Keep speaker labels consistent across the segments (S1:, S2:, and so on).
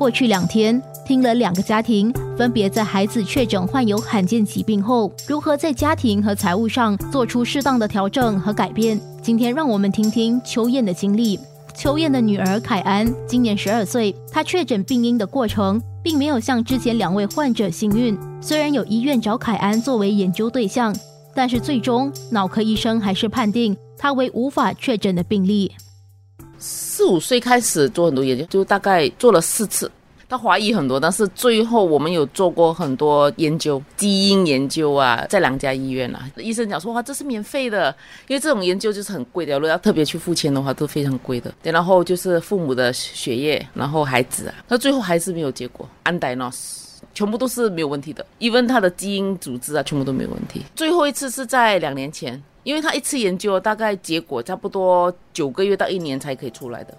S1: 过去两天，听了两个家庭分别在孩子确诊患有罕见疾病后，如何在家庭和财务上做出适当的调整和改变。今天让我们听听秋燕的经历。秋燕的女儿凯安今年十二岁，她确诊病因的过程并没有像之前两位患者幸运。虽然有医院找凯安作为研究对象，但是最终脑科医生还是判定她为无法确诊的病例。
S2: 四五岁开始做很多研究，就大概做了四次。他怀疑很多，但是最后我们有做过很多研究，基因研究啊，在两家医院啊，医生讲说哇，这是免费的，因为这种研究就是很贵的，如果要特别去付钱的话，都非常贵的。然后就是父母的血液，然后孩子啊，那最后还是没有结果 AniNos 全部都是没有问题的，even 他的基因组织啊，全部都没有问题。最后一次是在两年前，因为他一次研究大概结果差不多九个月到一年才可以出来的。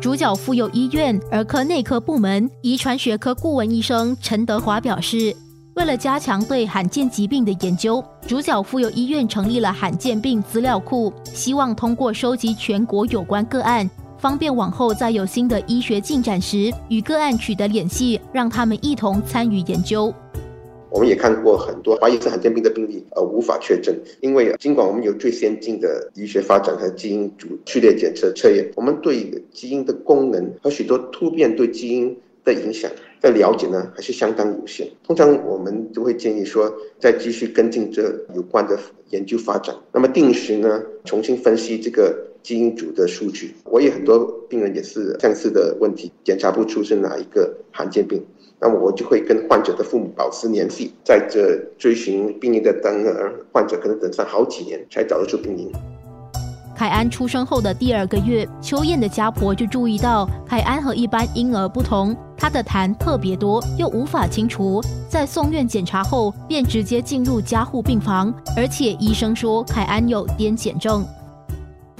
S1: 主角妇幼医院儿科内科部门遗传学科顾问医生陈德华表示，为了加强对罕见疾病的研究，主角妇幼医院成立了罕见病资料库，希望通过收集全国有关个案，方便往后再有新的医学进展时与个案取得联系，让他们一同参与研究。
S3: 我们也看过很多怀疑是罕见病的病例，而无法确诊。因为尽管我们有最先进的医学发展和基因组序列检测测验，我们对基因的功能和许多突变对基因的影响的了解呢，还是相当有限。通常我们都会建议说，再继续跟进这有关的研究发展。那么定时呢，重新分析这个基因组的数据。我也很多病人也是相似的问题，检查不出是哪一个罕见病。那么我就会跟患者的父母保持联系，在这追寻病因的等儿，患者可能等上好几年才找得出病因。
S1: 凯安出生后的第二个月，秋燕的家婆就注意到凯安和一般婴儿不同，他的痰特别多，又无法清除。在送院检查后，便直接进入加护病房，而且医生说凯安有癫痫症。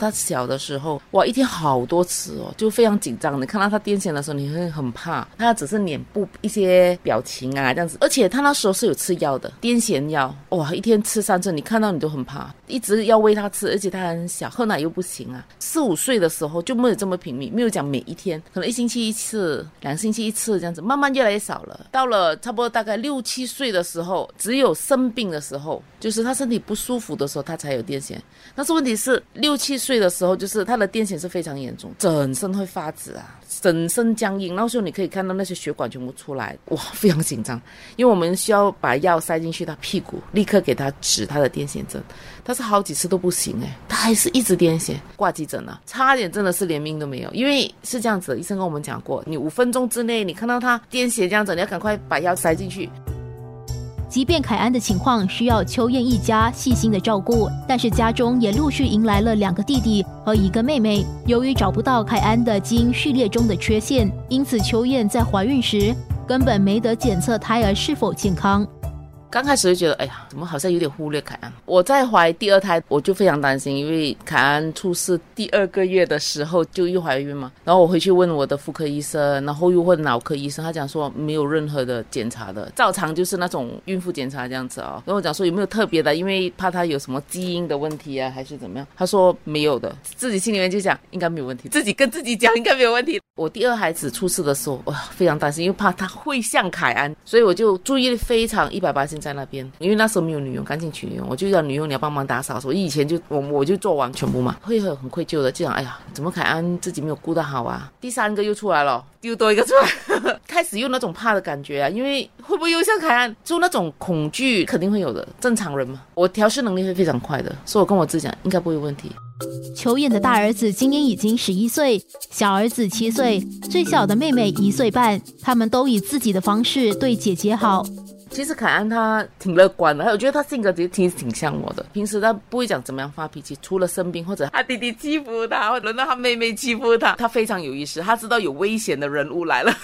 S2: 他小的时候，哇，一天好多次哦，就非常紧张。你看到他癫痫的时候，你会很怕。他只是脸部一些表情啊这样子，而且他那时候是有吃药的，癫痫药，哇，一天吃三次，你看到你都很怕，一直要喂他吃，而且他很小，喝奶又不行啊。四五岁的时候就没有这么频密，没有讲每一天，可能一星期一次，两星期一次这样子，慢慢越来越少了。到了差不多大概六七岁的时候，只有生病的时候，就是他身体不舒服的时候，他才有癫痫。但是问题是六七岁。的时候，就是他的癫痫是非常严重，整身会发紫啊，整身僵硬。那时候你可以看到那些血管全部出来，哇，非常紧张，因为我们需要把药塞进去他屁股，立刻给他止他的癫痫症。但是好几次都不行哎，他还是一直癫痫，挂急诊了，差点真的是连命都没有。因为是这样子，医生跟我们讲过，你五分钟之内你看到他癫痫这样子，你要赶快把药塞进去。
S1: 即便凯安的情况需要秋燕一家细心的照顾，但是家中也陆续迎来了两个弟弟和一个妹妹。由于找不到凯安的基因序列中的缺陷，因此秋燕在怀孕时根本没得检测胎儿是否健康。
S2: 刚开始就觉得，哎呀，怎么好像有点忽略凯安？我在怀第二胎，我就非常担心，因为凯安出世第二个月的时候就又怀孕嘛。然后我回去问我的妇科医生，然后又问脑科医生，他讲说没有任何的检查的，照常就是那种孕妇检查这样子啊。然后我讲说有没有特别的，因为怕他有什么基因的问题啊，还是怎么样？他说没有的，自己心里面就想应该没有问题，自己跟自己讲应该没有问题。我第二孩子出世的时候，哇，非常担心，因为怕他会像凯安，所以我就注意力非常一百八十在那边。因为那时候没有女佣，赶紧娶女佣，我就叫女佣你要帮忙打扫。所以以前就我我就做完全部嘛，会很很愧疚的，这样哎呀，怎么凯安自己没有顾得好啊？第三个又出来了，又多一个出来，开始有那种怕的感觉啊，因为会不会又像凯安，就那种恐惧肯定会有的，正常人嘛。我调试能力会非常快的，所以我跟我自己讲，应该不会有问题。
S1: 秋燕的大儿子今年已经十一岁，小儿子七岁，最小的妹妹一岁半。他们都以自己的方式对姐姐好。
S2: 其实凯安他挺乐观的，我觉得他性格其实挺挺像我的。平时他不会讲怎么样发脾气，除了生病或者他弟弟欺负他，或者轮到他妹妹欺负他，他非常有意识，他知道有危险的人物来了。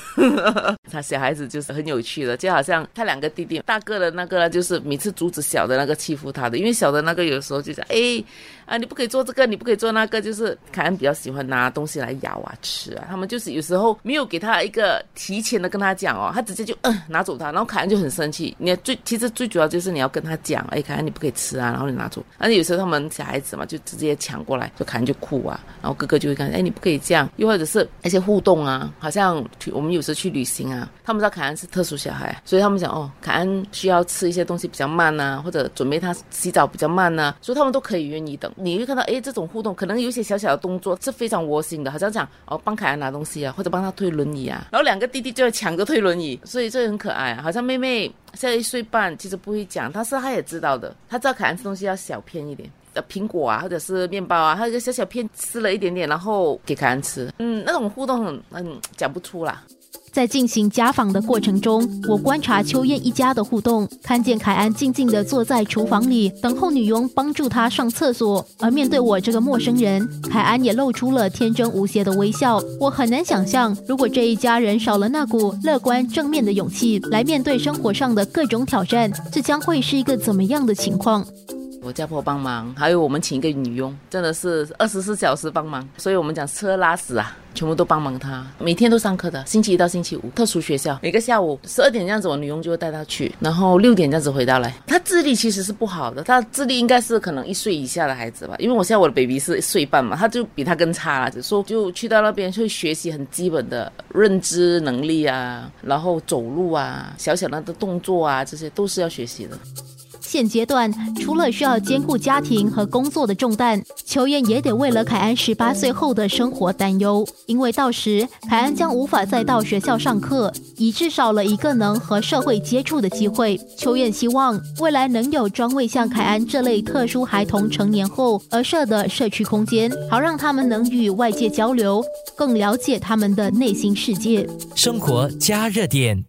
S2: 他小孩子就是很有趣的，就好像他两个弟弟，大个的那个就是每次阻止小的那个欺负他的，因为小的那个有时候就讲哎。啊，你不可以做这个，你不可以做那个，就是凯恩比较喜欢拿东西来咬啊吃啊。他们就是有时候没有给他一个提前的跟他讲哦，他直接就嗯拿走它，然后凯恩就很生气。你最其实最主要就是你要跟他讲，哎，凯恩你不可以吃啊，然后你拿走。而且有时候他们小孩子嘛，就直接抢过来，就凯恩就哭啊，然后哥哥就会看，哎，你不可以这样。又或者是一些互动啊，好像我们有时候去旅行啊，他们知道凯恩是特殊小孩，所以他们讲哦，凯恩需要吃一些东西比较慢呐，或者准备他洗澡比较慢呐，所以他们都可以愿意等。你会看到，哎，这种互动可能有一些小小的动作是非常窝心的，好像讲哦，帮凯恩拿东西啊，或者帮他推轮椅啊，然后两个弟弟就要抢着推轮椅，所以这很可爱啊。好像妹妹现在一岁半，其实不会讲，但是她也知道的，她知道凯恩吃东西要小片一点。苹果啊，或者是面包啊，她一个小小片吃了一点点，然后给凯恩吃。嗯，那种互动很嗯讲不出啦。
S1: 在进行家访的过程中，我观察秋燕一家的互动，看见凯安静静的坐在厨房里等候女佣帮助他上厕所，而面对我这个陌生人，凯安也露出了天真无邪的微笑。我很难想象，如果这一家人少了那股乐观正面的勇气来面对生活上的各种挑战，这将会是一个怎么样的情况？
S2: 我家婆帮忙，还有我们请一个女佣，真的是二十四小时帮忙。所以我们讲车拉屎啊，全部都帮忙她。每天都上课的，星期一到星期五，特殊学校，每个下午十二点这样子，我女佣就会带她去，然后六点这样子回到来。她智力其实是不好的，她智力应该是可能一岁以下的孩子吧，因为我现在我的 baby 是一岁半嘛，她就比她更差了。就说就去到那边会学习很基本的认知能力啊，然后走路啊，小小的动作啊，这些都是要学习的。
S1: 现阶段，除了需要兼顾家庭和工作的重担，秋燕也得为了凯安十八岁后的生活担忧。因为到时凯安将无法再到学校上课，以致少了一个能和社会接触的机会。秋燕希望未来能有专为像凯安这类特殊孩童成年后而设的社区空间，好让他们能与外界交流，更了解他们的内心世界。生活加热点。